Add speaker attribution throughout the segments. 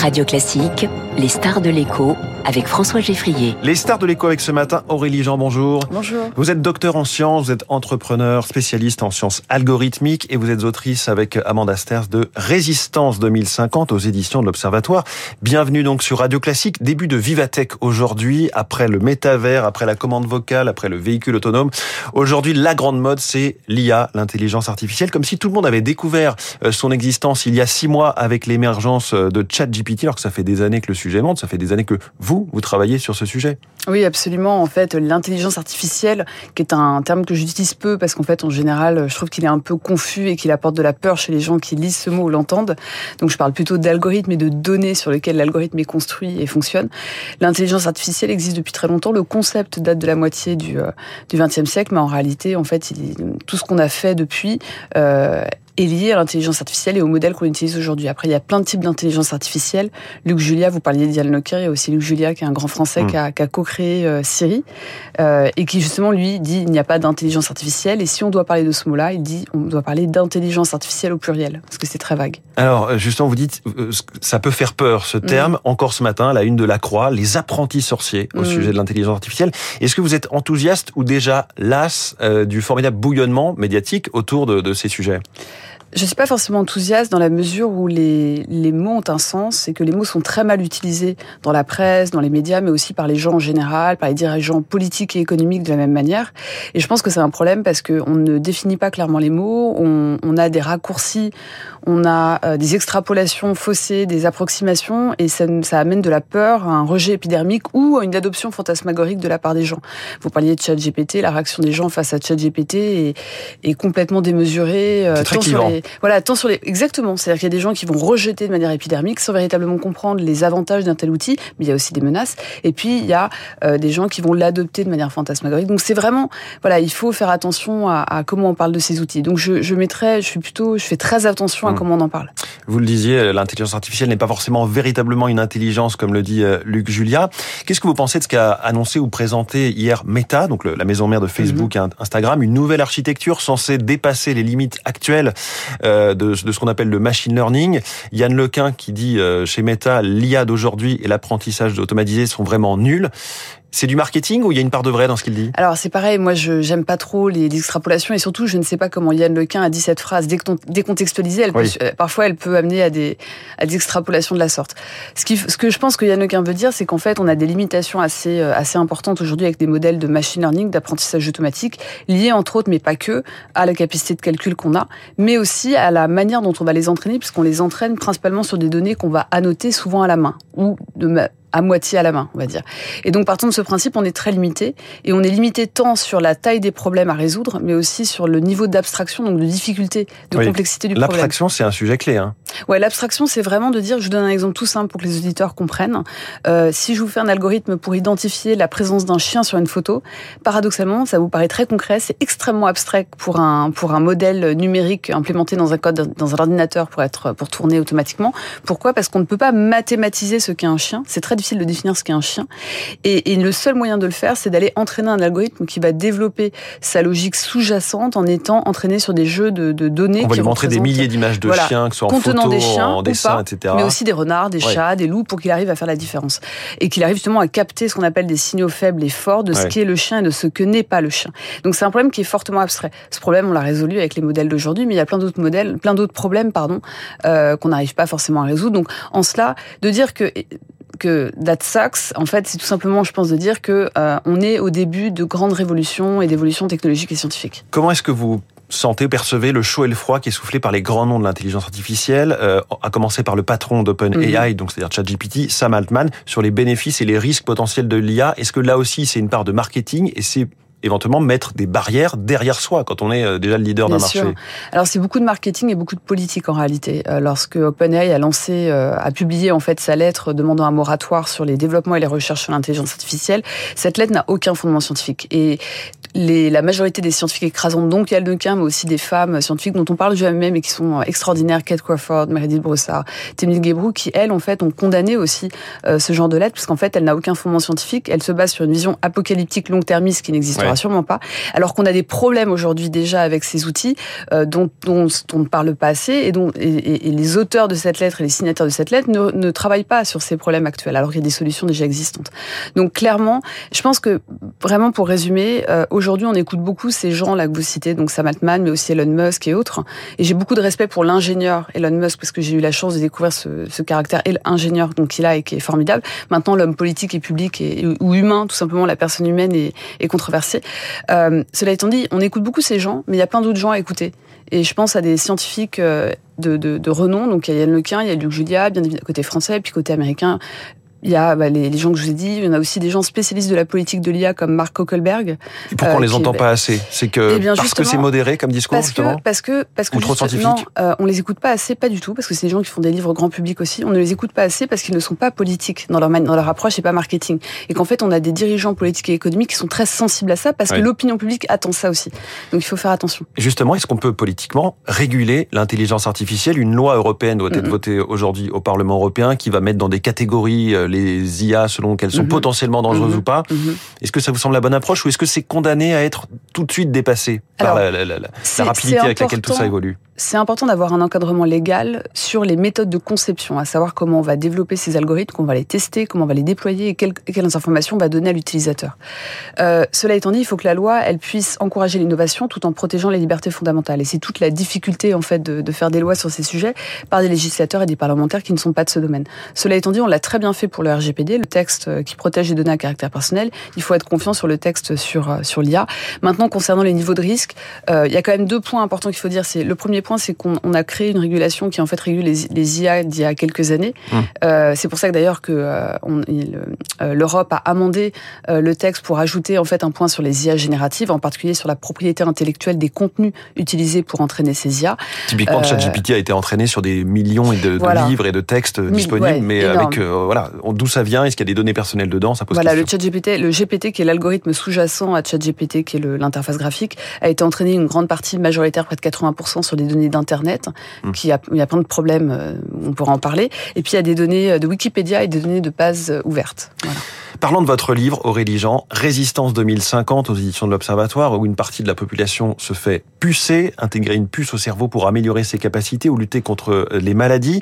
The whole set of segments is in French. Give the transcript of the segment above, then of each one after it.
Speaker 1: Radio Classique, les stars de l'écho avec François Geffrier.
Speaker 2: Les stars de l'écho avec ce matin, Aurélie Jean, bonjour.
Speaker 3: Bonjour.
Speaker 2: Vous êtes docteur en sciences, vous êtes entrepreneur, spécialiste en sciences algorithmiques et vous êtes autrice avec Amanda Sters de Résistance 2050 aux éditions de l'Observatoire. Bienvenue donc sur Radio Classique, début de Vivatech aujourd'hui, après le métavers, après la commande vocale, après le véhicule autonome. Aujourd'hui, la grande mode, c'est l'IA, l'intelligence artificielle, comme si tout le monde avait découvert euh, son existence il y a six mois avec l'émergence euh, de ChatGPT, alors que ça fait des années que le sujet monte, ça fait des années que vous, vous travaillez sur ce sujet.
Speaker 3: Oui, absolument. En fait, l'intelligence artificielle, qui est un terme que j'utilise peu parce qu'en fait, en général, je trouve qu'il est un peu confus et qu'il apporte de la peur chez les gens qui lisent ce mot ou l'entendent. Donc, je parle plutôt d'algorithmes et de données sur lesquelles l'algorithme est construit et fonctionne. L'intelligence artificielle existe depuis très longtemps. Le concept date de la moitié du, euh, siècle, mais en réalité, en fait, tout ce qu'on a fait depuis euh, est lié à l'intelligence artificielle et au modèle qu'on utilise aujourd'hui. Après, il y a plein de types d'intelligence artificielle. Luc Julia, vous parliez d'Yann Lequer, il y a aussi Luc Julia qui est un grand français qui a, qui a co-créé euh, Siri euh, et qui justement lui dit il n'y a pas d'intelligence artificielle et si on doit parler de ce mot-là, il dit on doit parler d'intelligence artificielle au pluriel parce que c'est très vague.
Speaker 2: Alors justement, vous dites ça peut faire peur ce terme. Encore ce matin, la une de la Croix, les apprentis sorciers au sujet de l'intelligence artificielle. Est-ce que vous êtes enthousiaste ou déjà las euh, du formidable bouillonnement médiatique autour de, de ces sujets?
Speaker 3: Je suis pas forcément enthousiaste dans la mesure où les, les mots ont un sens et que les mots sont très mal utilisés dans la presse, dans les médias, mais aussi par les gens en général, par les dirigeants politiques et économiques de la même manière. Et je pense que c'est un problème parce qu'on ne définit pas clairement les mots, on, on a des raccourcis, on a euh, des extrapolations faussées, des approximations, et ça, ça, amène de la peur, un rejet épidermique ou à une adoption fantasmagorique de la part des gens. Vous parliez de ChatGPT, la réaction des gens face à ChatGPT est, est complètement démesurée.
Speaker 2: Euh, très sur les,
Speaker 3: voilà, tant sur les exactement. C'est-à-dire qu'il y a des gens qui vont rejeter de manière épidermique sans véritablement comprendre les avantages d'un tel outil, mais il y a aussi des menaces. Et puis il y a euh, des gens qui vont l'adopter de manière fantasmagorique. Donc c'est vraiment, voilà, il faut faire attention à, à, comment on parle de ces outils. Donc je, je mettrais, je suis plutôt, je fais très attention à mmh. comment on en parle.
Speaker 2: Vous le disiez, l'intelligence artificielle n'est pas forcément véritablement une intelligence, comme le dit euh, Luc Julia. Qu'est-ce que vous pensez de ce qu'a annoncé ou présenté hier Meta, donc la maison mère de Facebook mmh. et Instagram, une nouvelle architecture censée dépasser les limites actuelles de, de, ce qu'on appelle le machine learning. Yann Lequin qui dit euh, chez Meta, l'IA d'aujourd'hui et l'apprentissage automatisé sont vraiment nuls. C'est du marketing ou il y a une part de vrai dans ce qu'il dit?
Speaker 3: Alors c'est pareil, moi je j'aime pas trop les, les, extrapolations et surtout je ne sais pas comment Yann Lequin a dit cette phrase décontextualisée. Elle oui. peut, parfois elle peut amener à des, à des extrapolations de la sorte. Ce, qui, ce que je pense que Yann Lequin veut dire, c'est qu'en fait on a des limitations assez, euh, assez importantes aujourd'hui avec des modèles de machine learning, d'apprentissage automatique, liés entre autres, mais pas que, à la capacité de calcul qu'on a, mais aussi à la manière dont on va les entraîner, puisqu'on les entraîne principalement sur des données qu'on va annoter souvent à la main ou de à moitié à la main, on va dire. Et donc, partant de ce principe, on est très limité. Et on est limité tant sur la taille des problèmes à résoudre, mais aussi sur le niveau d'abstraction, donc de difficulté, de oui. complexité du problème.
Speaker 2: L'abstraction, c'est un sujet clé. Hein.
Speaker 3: Ouais, l'abstraction, c'est vraiment de dire, je vous donne un exemple tout simple pour que les auditeurs comprennent. Euh, si je vous fais un algorithme pour identifier la présence d'un chien sur une photo, paradoxalement, ça vous paraît très concret, c'est extrêmement abstrait pour un, pour un modèle numérique implémenté dans un code, dans un ordinateur pour être, pour tourner automatiquement. Pourquoi? Parce qu'on ne peut pas mathématiser ce qu'est un chien. C'est très difficile de définir ce qu'est un chien. Et, et, le seul moyen de le faire, c'est d'aller entraîner un algorithme qui va développer sa logique sous-jacente en étant entraîné sur des jeux de, de données.
Speaker 2: On va lui montrer des milliers d'images de
Speaker 3: voilà,
Speaker 2: chiens, que ce soit en photo,
Speaker 3: des chiens,
Speaker 2: en dessin,
Speaker 3: pas,
Speaker 2: etc.
Speaker 3: Mais aussi des renards, des ouais. chats, des loups, pour qu'il arrive à faire la différence. Et qu'il arrive justement à capter ce qu'on appelle des signaux faibles et forts de ce qu'est le chien et de ce que n'est pas le chien. Donc c'est un problème qui est fortement abstrait. Ce problème, on l'a résolu avec les modèles d'aujourd'hui, mais il y a plein d'autres modèles, plein d'autres problèmes, pardon, euh, qu'on n'arrive pas forcément à résoudre. Donc en cela, de dire que que that sucks, en fait, c'est tout simplement, je pense, de dire que euh, on est au début de grandes révolutions et d'évolutions technologiques et scientifiques.
Speaker 2: Comment est-ce que vous sentez, percevez le chaud et le froid qui est soufflé par les grands noms de l'intelligence artificielle, euh, à commencer par le patron d'OpenAI, mmh. donc c'est-à-dire ChatGPT, Sam Altman, sur les bénéfices et les risques potentiels de l'IA. Est-ce que là aussi c'est une part de marketing et c'est éventuellement mettre des barrières derrière soi quand on est euh, déjà le leader d'un marché.
Speaker 3: Alors c'est beaucoup de marketing et beaucoup de politique en réalité. Euh, lorsque OpenAI a lancé, euh, a publié en fait sa lettre demandant un moratoire sur les développements et les recherches sur l'intelligence artificielle, cette lettre n'a aucun fondement scientifique. Et les, la majorité des scientifiques écrasantes, donc Yann Lequin, mais aussi des femmes scientifiques dont on parle jamais, mais qui sont extraordinaires, Kate Crawford, Meredith Broussard, Témil Guébrou, qui elles, en fait, ont condamné aussi euh, ce genre de lettre, puisqu'en fait, elle n'a aucun fondement scientifique. Elle se base sur une vision apocalyptique long-termiste qui n'existe rassure-moi pas. Alors qu'on a des problèmes aujourd'hui déjà avec ces outils euh, dont, on ne parle pas assez et dont les auteurs de cette lettre et les signataires de cette lettre ne, travaillent pas sur ces problèmes actuels, alors qu'il y a des solutions déjà existantes. Donc clairement, je pense que vraiment pour résumer, euh, aujourd'hui on écoute beaucoup ces gens là que vous citez, donc Sam Altman, mais aussi Elon Musk et autres. Et j'ai beaucoup de respect pour l'ingénieur Elon Musk parce que j'ai eu la chance de découvrir ce, caractère ingénieur qu'il a et qui est formidable. Maintenant, l'homme politique et public et, ou humain, tout simplement, la personne humaine est controversée. Euh, cela étant dit, on écoute beaucoup ces gens, mais il y a plein d'autres gens à écouter. Et je pense à des scientifiques euh, de, de, de renom. Donc il y a Yann Lequin, il y a Luc Julia, bien évidemment côté français, puis côté américain, il y a bah, les, les, gens que je vous ai dit, il y en a aussi des gens spécialistes de la politique de l'IA comme Mark Kokelberg.
Speaker 2: Et pourquoi euh, on les entend pas assez? C'est que eh parce que c'est modéré comme discours
Speaker 3: parce
Speaker 2: justement?
Speaker 3: Que, parce que parce que
Speaker 2: Ou trop scientifique?
Speaker 3: Non, euh, on les écoute pas assez, pas du tout, parce que c'est des gens qui font des livres grand public aussi. On ne les écoute pas assez parce qu'ils ne sont pas politiques dans leur dans leur approche et pas marketing. Et qu'en fait, on a des dirigeants politiques et économiques qui sont très sensibles à ça parce que l'opinion publique attend ça aussi. Donc il faut faire attention.
Speaker 2: Justement, est-ce qu'on peut politiquement réguler l'intelligence artificielle? Une loi européenne doit être votée aujourd'hui au Parlement européen qui va mettre dans des catégories euh, les IA selon qu'elles sont mmh. potentiellement dangereuses mmh. ou pas. Mmh. Est-ce que ça vous semble la bonne approche ou est-ce que c'est condamné à être tout de suite dépassé
Speaker 3: Alors,
Speaker 2: par la, la, la, la rapidité avec laquelle tout ça évolue?
Speaker 3: C'est important d'avoir un encadrement légal sur les méthodes de conception, à savoir comment on va développer ces algorithmes, comment on va les tester, comment on va les déployer et quelles, quelles informations on va donner à l'utilisateur. Euh, cela étant dit, il faut que la loi elle puisse encourager l'innovation tout en protégeant les libertés fondamentales. Et c'est toute la difficulté en fait de, de, faire des lois sur ces sujets par des législateurs et des parlementaires qui ne sont pas de ce domaine. Cela étant dit, on l'a très bien fait pour le RGPD, le texte euh, qui protège les données à caractère personnel. Il faut être confiant sur le texte sur euh, sur l'IA. Maintenant, concernant les niveaux de risque, euh, il y a quand même deux points importants qu'il faut dire. C'est le premier c'est qu'on a créé une régulation qui en fait régule les, les IA d'il y a quelques années. Mmh. Euh, c'est pour ça que d'ailleurs que euh, l'Europe a amendé euh, le texte pour ajouter en fait un point sur les IA génératives, en particulier sur la propriété intellectuelle des contenus utilisés pour entraîner ces IA.
Speaker 2: Typiquement, ChatGPT a été entraîné sur des millions de,
Speaker 3: voilà.
Speaker 2: de livres et de textes disponibles,
Speaker 3: ouais,
Speaker 2: mais
Speaker 3: énorme.
Speaker 2: avec voilà d'où ça vient, est-ce qu'il y a des données personnelles dedans, ça pose
Speaker 3: voilà,
Speaker 2: question.
Speaker 3: le ChatGPT, le GPT qui est l'algorithme sous-jacent à ChatGPT qui est l'interface graphique, a été entraîné une grande partie majoritaire, près de 80% sur des données d'internet Internet, mmh. qui a, il y a plein de problèmes, euh, on pourra en parler. Et puis il y a des données de Wikipédia et des données de base euh, ouvertes. Voilà.
Speaker 2: Parlons de votre livre, Aurélie Jean, Résistance 2050 aux éditions de l'Observatoire, où une partie de la population se fait pucer, intégrer une puce au cerveau pour améliorer ses capacités ou lutter contre les maladies.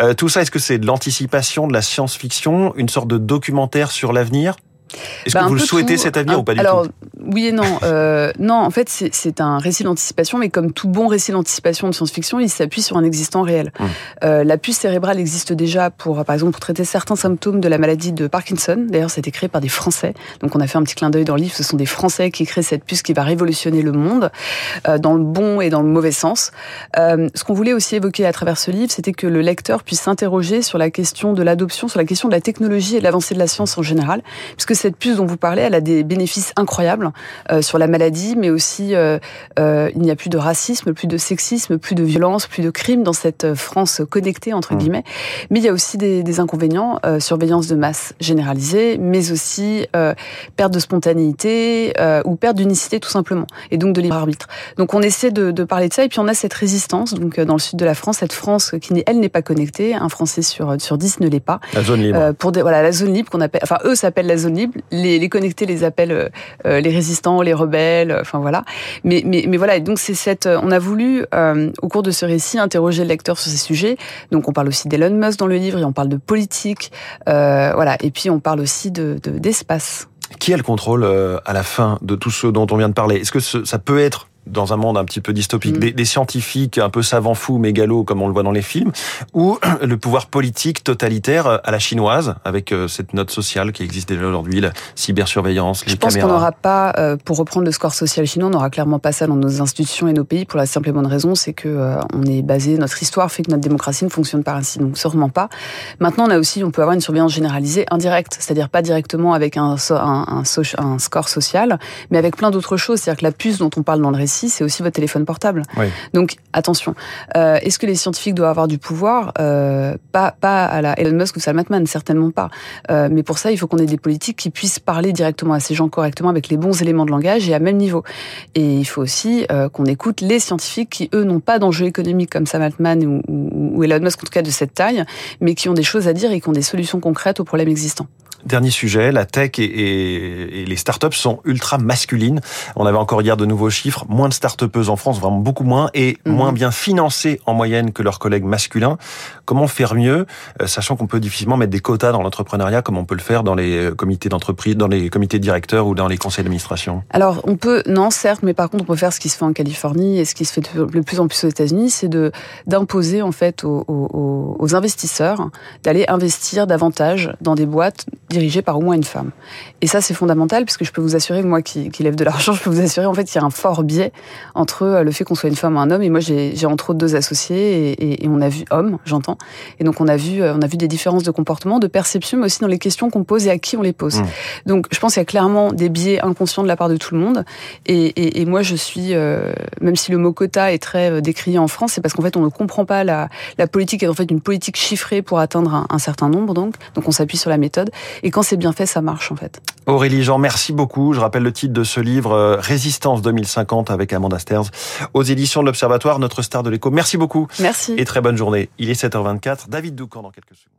Speaker 2: Euh, tout ça, est-ce que c'est de l'anticipation, de la science-fiction, une sorte de documentaire sur l'avenir? Est-ce que vous le souhaitez
Speaker 3: tout,
Speaker 2: cet avenir
Speaker 3: un,
Speaker 2: ou pas du
Speaker 3: alors,
Speaker 2: tout?
Speaker 3: Oui et non. Euh, non, en fait, c'est un récit d'anticipation, mais comme tout bon récit d'anticipation de science-fiction, il s'appuie sur un existant réel. Euh, la puce cérébrale existe déjà pour, par exemple, pour traiter certains symptômes de la maladie de Parkinson. D'ailleurs, ça a été créé par des Français. Donc, on a fait un petit clin d'œil dans le livre. Ce sont des Français qui créent cette puce qui va révolutionner le monde, euh, dans le bon et dans le mauvais sens. Euh, ce qu'on voulait aussi évoquer à travers ce livre, c'était que le lecteur puisse s'interroger sur la question de l'adoption, sur la question de la technologie et de l'avancée de la science en général, puisque cette puce dont vous parlez, elle a des bénéfices incroyables euh, sur la maladie, mais aussi euh, euh, il n'y a plus de racisme, plus de sexisme, plus de violence, plus de crimes dans cette France connectée entre mmh. guillemets. Mais il y a aussi des, des inconvénients, surveillance de masse généralisée, mais aussi perte de spontanéité ou perte d'unicité tout simplement, et donc de libre arbitre. Donc on essaie de, de, parler de ça, et puis on a cette résistance, donc dans le sud de la France, cette France qui elle n'est pas connectée, un Français sur sur dix ne l'est pas.
Speaker 2: La zone libre.
Speaker 3: pour des, voilà la zone libre qu'on appelle, enfin eux s'appellent la zone libre. Les connectés les appellent les résistants, les rebelles, enfin voilà. Mais, mais, mais voilà, et donc c'est cette, on a voulu euh, au cours de ce récit interroger le lecteur sur ces sujets. Donc on parle aussi d'Elon Musk dans le livre, et on parle de politique, euh, voilà, et puis on parle aussi de d'espace.
Speaker 2: De, Qui a le contrôle euh, à la fin de tout ce dont on vient de parler? Est-ce que ça peut être dans un monde un petit peu dystopique, mmh. des, des, scientifiques un peu savants fous, mégalos, comme on le voit dans les films, ou le pouvoir politique totalitaire à la chinoise, avec euh, cette note sociale qui existe déjà aujourd'hui, la cybersurveillance, les
Speaker 3: Je pense qu'on n'aura pas, euh, pour reprendre le score social chinois, on n'aura clairement pas ça dans nos institutions et nos pays, pour la simple et bonne raison, c'est que euh, on est basé, notre histoire fait que notre démocratie ne fonctionne pas ainsi, donc sûrement pas. Maintenant, on a aussi, on peut avoir une surveillance généralisée indirecte, c'est-à-dire pas directement avec un, un, un, un score social, mais avec plein d'autres choses, c'est-à-dire que la puce dont on parle dans le récit, c'est aussi votre téléphone portable.
Speaker 2: Oui.
Speaker 3: Donc attention. Euh, Est-ce que les scientifiques doivent avoir du pouvoir? Euh, Pas pas à la Elon Musk ou Sam Altman, certainement pas. Euh, mais pour ça, il faut qu'on ait des politiques qui puissent parler directement à ces gens correctement avec les bons éléments de langage et à même niveau. Et il faut aussi qu'on écoute les scientifiques qui eux n'ont pas d'enjeux économiques comme Sam Altman ou, ou, ou Elon Musk en tout cas de cette taille, mais qui ont des choses à dire et qui ont des solutions concrètes aux problèmes existants.
Speaker 2: Dernier sujet, la tech et, et, et les startups sont ultra masculines. On avait encore hier de nouveaux chiffres, moins de startupeuses en France, vraiment beaucoup moins, et
Speaker 3: Mhm.
Speaker 2: moins bien financées en moyenne que leurs collègues masculins. Comment faire mieux, euh, sachant qu'on peut difficilement mettre des quotas dans l'entrepreneuriat comme on peut le faire dans les euh, comités d'entreprise, dans les comités directeurs ou dans les conseils d'administration?
Speaker 3: Alors, on peut, non, certes, mais par contre, on peut faire ce qui se fait en Californie et ce qui se fait de de plus en plus aux États-Unis, c'est de d'imposer en fait aux, aux- aux investisseurs d'aller investir davantage dans des boîtes dirigées par au moins une femme. Et ça, c'est fondamental puisque je peux vous assurer que moi, qui, qui lève de l'argent, je peux vous assurer en fait qu'il y a un fort biais entre euh, le fait qu'on soit une femme ou un homme. Et moi, j'ai entre autres deux associés et, et- et on a vu hommes, j'entends. Et donc, on a vu, euh, on a vu des différences de comportement, de perception, mais aussi dans les questions qu'on pose et à qui on les pose.
Speaker 2: Mmh.
Speaker 3: Donc, je pense qu'il y a clairement des biais inconscients de la part de tout le monde. Et, et, et moi, je suis, euh, même si le mot quota est très euh, décrié en France, c'est parce qu'en fait, on ne comprend pas la, la politique est en fait une politique chiffrée pour atteindre un, un certain nombre. Donc, donc on s'appuie sur la méthode. Et quand c'est bien fait, ça marche en fait.
Speaker 2: Aurélie Jean, merci beaucoup. Je rappelle le titre de ce livre, euh, Résistance 2050 avec Amanda Sters, aux éditions de l'Observatoire, notre star de l'écho. Merci beaucoup
Speaker 3: Merci.
Speaker 2: et très bonne journée. Il est 7h24. David Doucan dans quelques secondes.